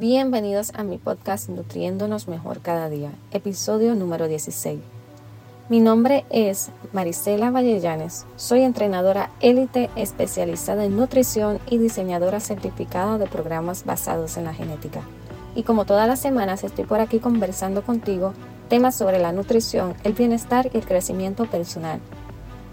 Bienvenidos a mi podcast Nutriéndonos Mejor Cada Día, episodio número 16. Mi nombre es Marisela Vallellanes, soy entrenadora élite especializada en nutrición y diseñadora certificada de programas basados en la genética. Y como todas las semanas estoy por aquí conversando contigo temas sobre la nutrición, el bienestar y el crecimiento personal.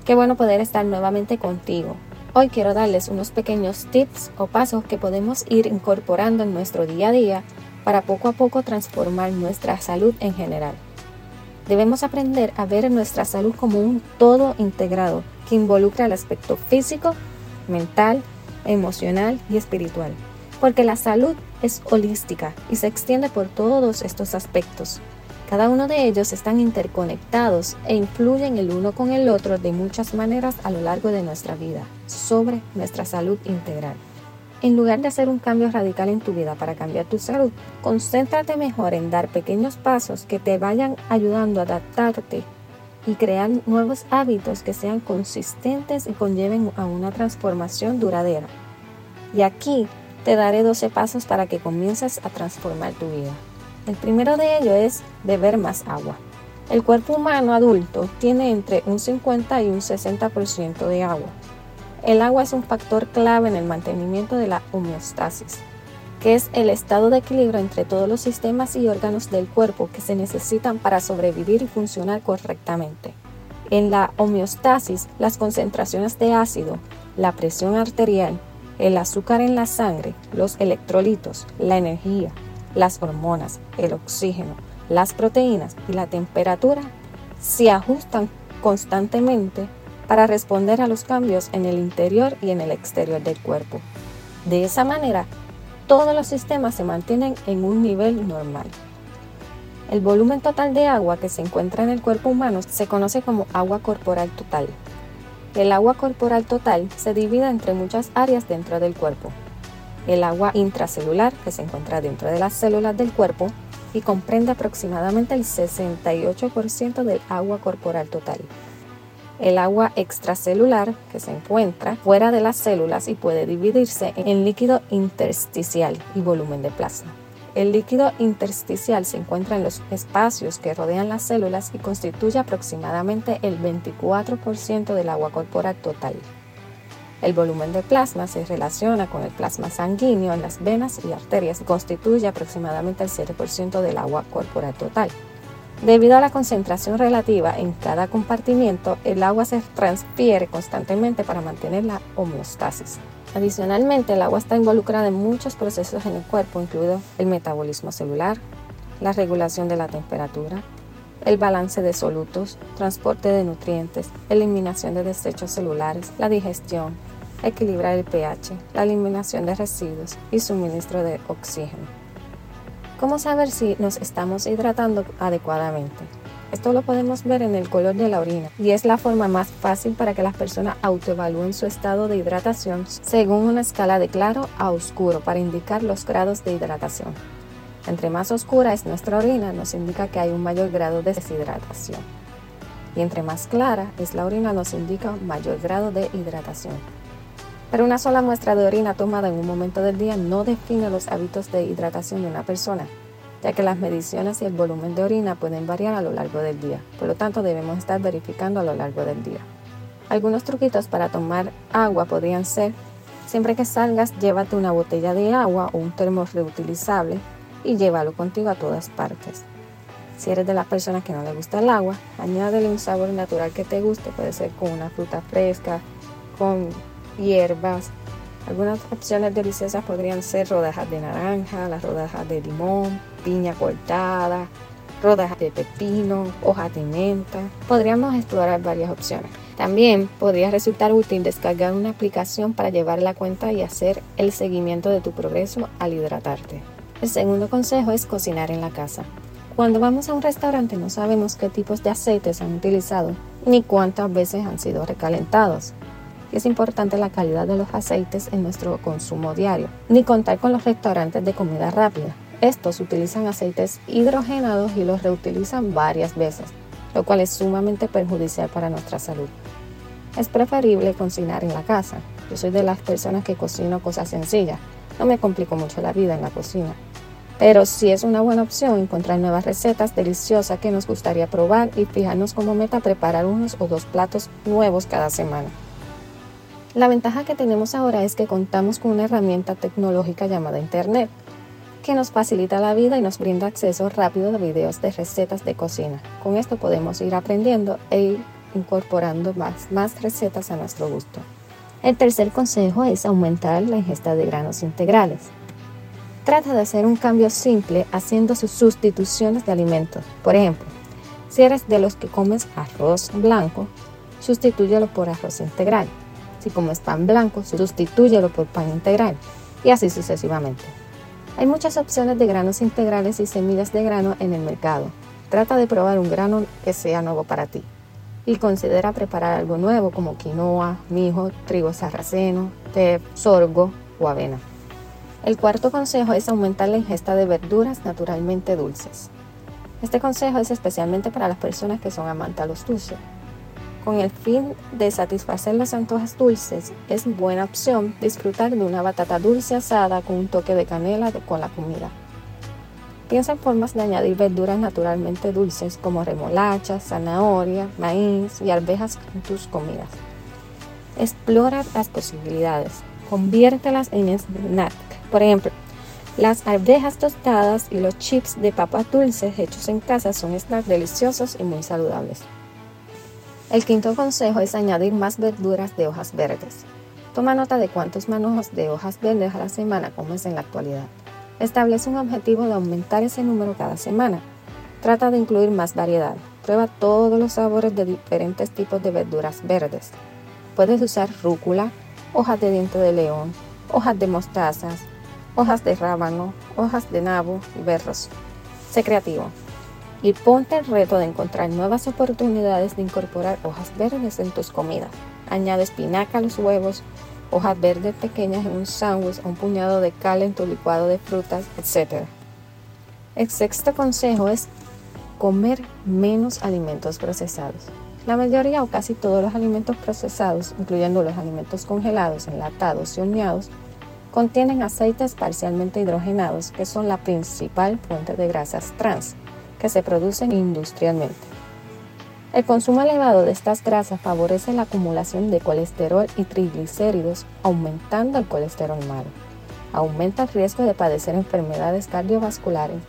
Qué bueno poder estar nuevamente contigo Hoy quiero darles unos pequeños tips o pasos que podemos ir incorporando en nuestro día a día para poco a poco transformar nuestra salud en general. Debemos aprender a ver nuestra salud como un todo integrado que involucra el aspecto físico, mental, emocional y espiritual, porque la salud es holística y se extiende por todos estos aspectos. Cada uno de ellos están interconectados e influyen el uno con el otro de muchas maneras a lo largo de nuestra vida, sobre nuestra salud integral. En lugar de hacer un cambio radical en tu vida para cambiar tu salud, concéntrate mejor en dar pequeños pasos que te vayan ayudando a adaptarte y crear nuevos hábitos que sean consistentes y conlleven a una transformación duradera. Y aquí te daré 12 pasos para que comiences a transformar tu vida. El primero de ellos es beber más agua. El cuerpo humano adulto tiene entre un 50 y un 60% de agua. El agua es un factor clave en el mantenimiento de la homeostasis, que es el estado de equilibrio entre todos los sistemas y órganos del cuerpo que se necesitan para sobrevivir y funcionar correctamente. En la homeostasis, las concentraciones de ácido, la presión arterial, el azúcar en la sangre, los electrolitos, la energía, las hormonas, el oxígeno, las proteínas y la temperatura se ajustan constantemente para responder a los cambios en el interior y en el exterior del cuerpo. De esa manera, todos los sistemas se mantienen en un nivel normal. El volumen total de agua que se encuentra en el cuerpo humano se conoce como agua corporal total. El agua corporal total se divide entre muchas áreas dentro del cuerpo, el agua intracelular que se encuentra dentro de las células del cuerpo y comprende aproximadamente el 68% del agua corporal total. El agua extracelular que se encuentra fuera de las células y puede dividirse en líquido intersticial y volumen de plasma. El líquido intersticial se encuentra en los espacios que rodean las células y constituye aproximadamente el 24% del agua corporal total. El volumen de plasma se relaciona con el plasma sanguíneo en las venas y arterias y constituye aproximadamente el 7% del agua corporal total. Debido a la concentración relativa en cada compartimiento, el agua se transfiere constantemente para mantener la homeostasis. Adicionalmente, el agua está involucrada en muchos procesos en el cuerpo, incluido el metabolismo celular, la regulación de la temperatura, el balance de solutos, transporte de nutrientes, eliminación de desechos celulares, la digestión, equilibrar el pH, la eliminación de residuos y suministro de oxígeno. ¿Cómo saber si nos estamos hidratando adecuadamente? Esto lo podemos ver en el color de la orina y es la forma más fácil para que las personas autoevalúen su estado de hidratación según una escala de claro a oscuro para indicar los grados de hidratación. Entre más oscura es nuestra orina, nos indica que hay un mayor grado de deshidratación. Y entre más clara es la orina, nos indica mayor grado de hidratación. Pero una sola muestra de orina tomada en un momento del día no define los hábitos de hidratación de una persona, ya que las mediciones y el volumen de orina pueden variar a lo largo del día. Por lo tanto, debemos estar verificando a lo largo del día. Algunos truquitos para tomar agua podrían ser, siempre que salgas, llévate una botella de agua o un termo reutilizable y llévalo contigo a todas partes. Si eres de las personas que no le gusta el agua, añádele un sabor natural que te guste, puede ser con una fruta fresca, con hierbas. Algunas opciones deliciosas podrían ser rodajas de naranja, las rodajas de limón, piña cortada, rodajas de pepino, hojas de menta. Podríamos explorar varias opciones. También podría resultar útil descargar una aplicación para llevar la cuenta y hacer el seguimiento de tu progreso al hidratarte. El segundo consejo es cocinar en la casa. Cuando vamos a un restaurante no sabemos qué tipos de aceites han utilizado ni cuántas veces han sido recalentados. es importante la calidad de los aceites en nuestro consumo diario, ni contar con los restaurantes de comida rápida. Estos utilizan aceites hidrogenados y los reutilizan varias veces, lo cual es sumamente perjudicial para nuestra salud. Es preferible cocinar en la casa. Yo soy de las personas que cocino cosas sencillas. No me complico mucho la vida en la cocina. Pero sí es una buena opción encontrar nuevas recetas deliciosas que nos gustaría probar y fijarnos como meta preparar unos o dos platos nuevos cada semana. La ventaja que tenemos ahora es que contamos con una herramienta tecnológica llamada Internet, que nos facilita la vida y nos brinda acceso rápido a videos de recetas de cocina. Con esto podemos ir aprendiendo e incorporando más, más recetas a nuestro gusto. El tercer consejo es aumentar la ingesta de granos integrales. Trata de hacer un cambio simple haciendo sus sustituciones de alimentos. Por ejemplo, si eres de los que comes arroz blanco, sustitúyelo por arroz integral. Si comes pan blanco, sustitúyelo por pan integral. Y así sucesivamente. Hay muchas opciones de granos integrales y semillas de grano en el mercado. Trata de probar un grano que sea nuevo para ti. Y considera preparar algo nuevo como quinoa, mijo, trigo sarraceno, té, sorgo o avena. El cuarto consejo es aumentar la ingesta de verduras naturalmente dulces. Este consejo es especialmente para las personas que son amantes a los dulces. Con el fin de satisfacer los antojos dulces, es buena opción disfrutar de una batata dulce asada con un toque de canela con la comida. Piensa en formas de añadir verduras naturalmente dulces como remolacha, zanahoria, maíz y arvejas en tus comidas. Explora las posibilidades, conviértelas en snack por ejemplo, las arvejas tostadas y los chips de papas dulces hechos en casa son snacks deliciosos y muy saludables. El quinto consejo es añadir más verduras de hojas verdes. Toma nota de cuántos manojos de hojas verdes a la semana comes en la actualidad. Establece un objetivo de aumentar ese número cada semana. Trata de incluir más variedad. Prueba todos los sabores de diferentes tipos de verduras verdes. Puedes usar rúcula, hojas de diente de león, hojas de mostazas, hojas de rábano, hojas de nabo y berros. Sé creativo y ponte el reto de encontrar nuevas oportunidades de incorporar hojas verdes en tus comidas. Añade espinaca a los huevos, hojas verdes pequeñas en un sándwich un puñado de cal en tu licuado de frutas, etc. El sexto consejo es comer menos alimentos procesados. La mayoría o casi todos los alimentos procesados, incluyendo los alimentos congelados, enlatados y horneados, contienen aceites parcialmente hidrogenados que son la principal fuente de grasas trans que se producen industrialmente. El consumo elevado de estas grasas favorece la acumulación de colesterol y triglicéridos, aumentando el colesterol malo. Aumenta el riesgo de padecer enfermedades cardiovasculares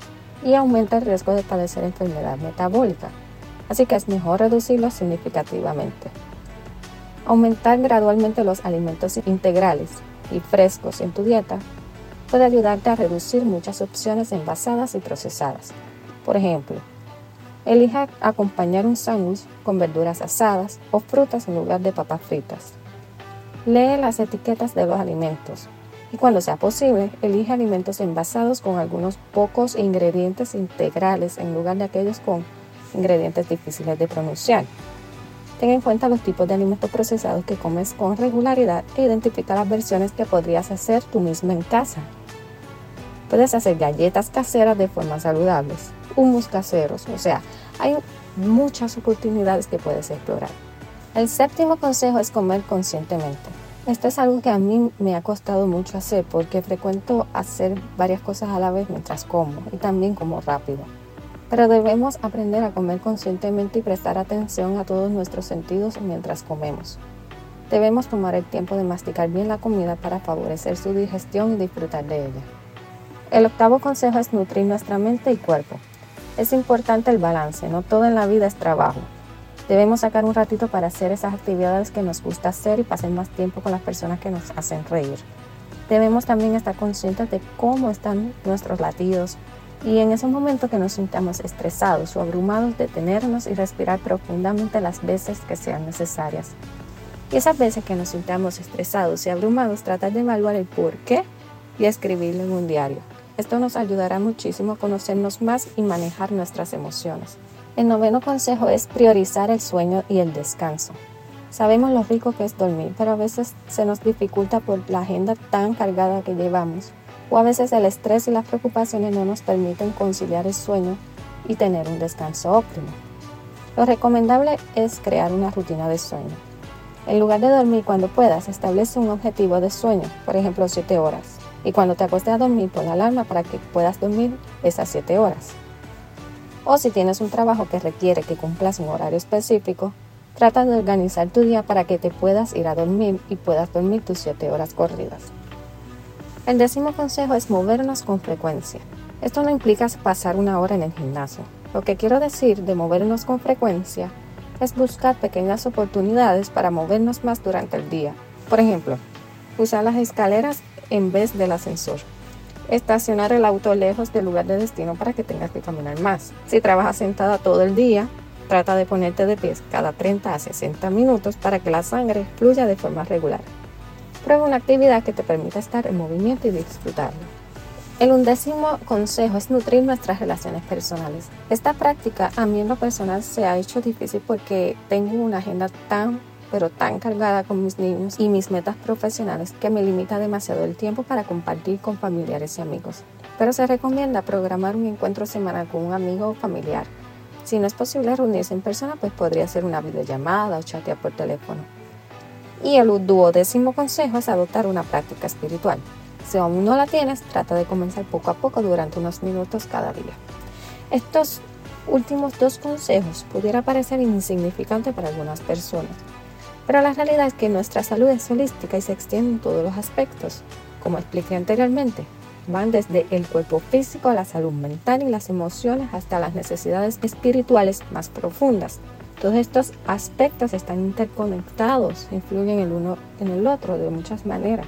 y aumenta el riesgo de padecer enfermedad metabólica, así que es mejor reducirlo significativamente. Aumentar gradualmente los alimentos integrales y frescos en tu dieta puede ayudarte a reducir muchas opciones envasadas y procesadas. Por ejemplo, elija acompañar un sándwich con verduras asadas o frutas en lugar de papas fritas. Lee las etiquetas de los alimentos y cuando sea posible, elige alimentos envasados con algunos pocos ingredientes integrales en lugar de aquellos con ingredientes difíciles de pronunciar. Ten en cuenta los tipos de alimentos procesados que comes con regularidad e identifica las versiones que podrías hacer tú mismo en casa. Puedes hacer galletas caseras de forma saludables, humus caseros, o sea, hay muchas oportunidades que puedes explorar. El séptimo consejo es comer conscientemente. Esto es algo que a mí me ha costado mucho hacer porque frecuento hacer varias cosas a la vez mientras como y también como rápido pero debemos aprender a comer conscientemente y prestar atención a todos nuestros sentidos mientras comemos. Debemos tomar el tiempo de masticar bien la comida para favorecer su digestión y disfrutar de ella. El octavo consejo es nutrir nuestra mente y cuerpo. Es importante el balance, no todo en la vida es trabajo. Debemos sacar un ratito para hacer esas actividades que nos gusta hacer y pasar más tiempo con las personas que nos hacen reír. Debemos también estar conscientes de cómo están nuestros latidos, y en esos momentos que nos sintamos estresados o abrumados, detenernos y respirar profundamente las veces que sean necesarias. Y esas veces que nos sintamos estresados y abrumados, tratar de evaluar el por qué y escribirlo en un diario. Esto nos ayudará muchísimo a conocernos más y manejar nuestras emociones. El noveno consejo es priorizar el sueño y el descanso. Sabemos lo rico que es dormir, pero a veces se nos dificulta por la agenda tan cargada que llevamos o a veces el estrés y las preocupaciones no nos permiten conciliar el sueño y tener un descanso óptimo. Lo recomendable es crear una rutina de sueño. En lugar de dormir cuando puedas, establece un objetivo de sueño, por ejemplo 7 horas. Y cuando te acuestes a dormir, pon la alarma para que puedas dormir esas 7 horas. O si tienes un trabajo que requiere que cumplas un horario específico, trata de organizar tu día para que te puedas ir a dormir y puedas dormir tus 7 horas corridas. El décimo consejo es movernos con frecuencia. Esto no implica pasar una hora en el gimnasio. Lo que quiero decir de movernos con frecuencia es buscar pequeñas oportunidades para movernos más durante el día. Por ejemplo, usar las escaleras en vez del ascensor. Estacionar el auto lejos del lugar de destino para que tengas que caminar más. Si trabajas sentada todo el día, trata de ponerte de pies cada 30 a 60 minutos para que la sangre fluya de forma regular. Prueba una actividad que te permita estar en movimiento y disfrutarlo. El undécimo consejo es nutrir nuestras relaciones personales. Esta práctica a mí en lo personal se ha hecho difícil porque tengo una agenda tan pero tan cargada con mis niños y mis metas profesionales que me limita demasiado el tiempo para compartir con familiares y amigos. Pero se recomienda programar un encuentro semanal con un amigo o familiar. Si no es posible reunirse en persona, pues podría ser una videollamada o chatear por teléfono. Y el duodécimo consejo es adoptar una práctica espiritual. Si aún no la tienes, trata de comenzar poco a poco durante unos minutos cada día. Estos últimos dos consejos pudiera parecer insignificantes para algunas personas, pero la realidad es que nuestra salud es holística y se extiende en todos los aspectos. Como expliqué anteriormente, van desde el cuerpo físico a la salud mental y las emociones hasta las necesidades espirituales más profundas. Todos estos aspectos están interconectados, influyen el uno en el otro de muchas maneras.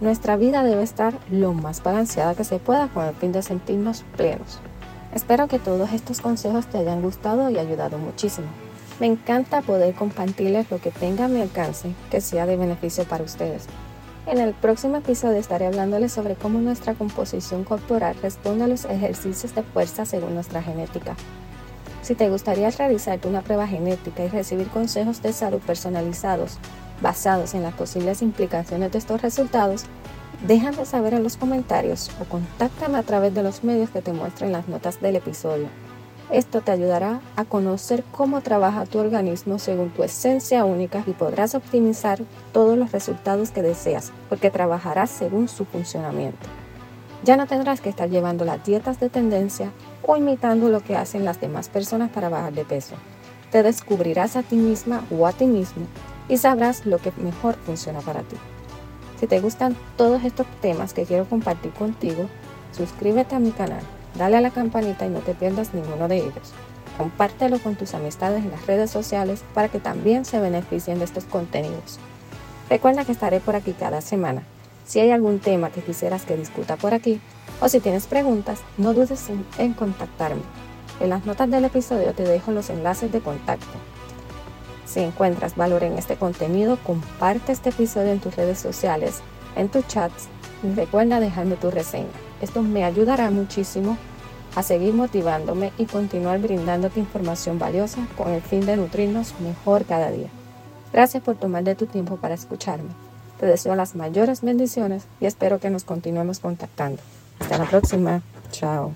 Nuestra vida debe estar lo más balanceada que se pueda con el fin de sentirnos plenos. Espero que todos estos consejos te hayan gustado y ayudado muchísimo. Me encanta poder compartirles lo que tenga a mi alcance que sea de beneficio para ustedes. En el próximo episodio estaré hablándoles sobre cómo nuestra composición corporal responde a los ejercicios de fuerza según nuestra genética. Si te gustaría realizarte una prueba genética y recibir consejos de salud personalizados basados en las posibles implicaciones de estos resultados, déjame saber en los comentarios o contáctame a través de los medios que te muestren las notas del episodio. Esto te ayudará a conocer cómo trabaja tu organismo según tu esencia única y podrás optimizar todos los resultados que deseas, porque trabajarás según su funcionamiento. Ya no tendrás que estar llevando las dietas de tendencia o imitando lo que hacen las demás personas para bajar de peso. Te descubrirás a ti misma o a ti mismo y sabrás lo que mejor funciona para ti. Si te gustan todos estos temas que quiero compartir contigo, suscríbete a mi canal Dale a la campanita y no te pierdas ninguno de ellos. Compártelo con tus amistades en las redes sociales para que también se beneficien de estos contenidos. Recuerda que estaré por aquí cada semana. Si hay algún tema que quisieras que discuta por aquí o si tienes preguntas, no dudes en, contactarme. En las notas del episodio te dejo los enlaces de contacto. Si encuentras valor en este contenido, comparte este episodio en tus redes sociales, en tus chats y recuerda dejarme tu reseña. Esto me ayudará muchísimo a seguir motivándome y continuar brindándote información valiosa con el fin de nutrirnos mejor cada día. Gracias por tomar de tu tiempo para escucharme. Te deseo las mayores bendiciones y espero que nos continuemos contactando. Hasta la próxima. Chao.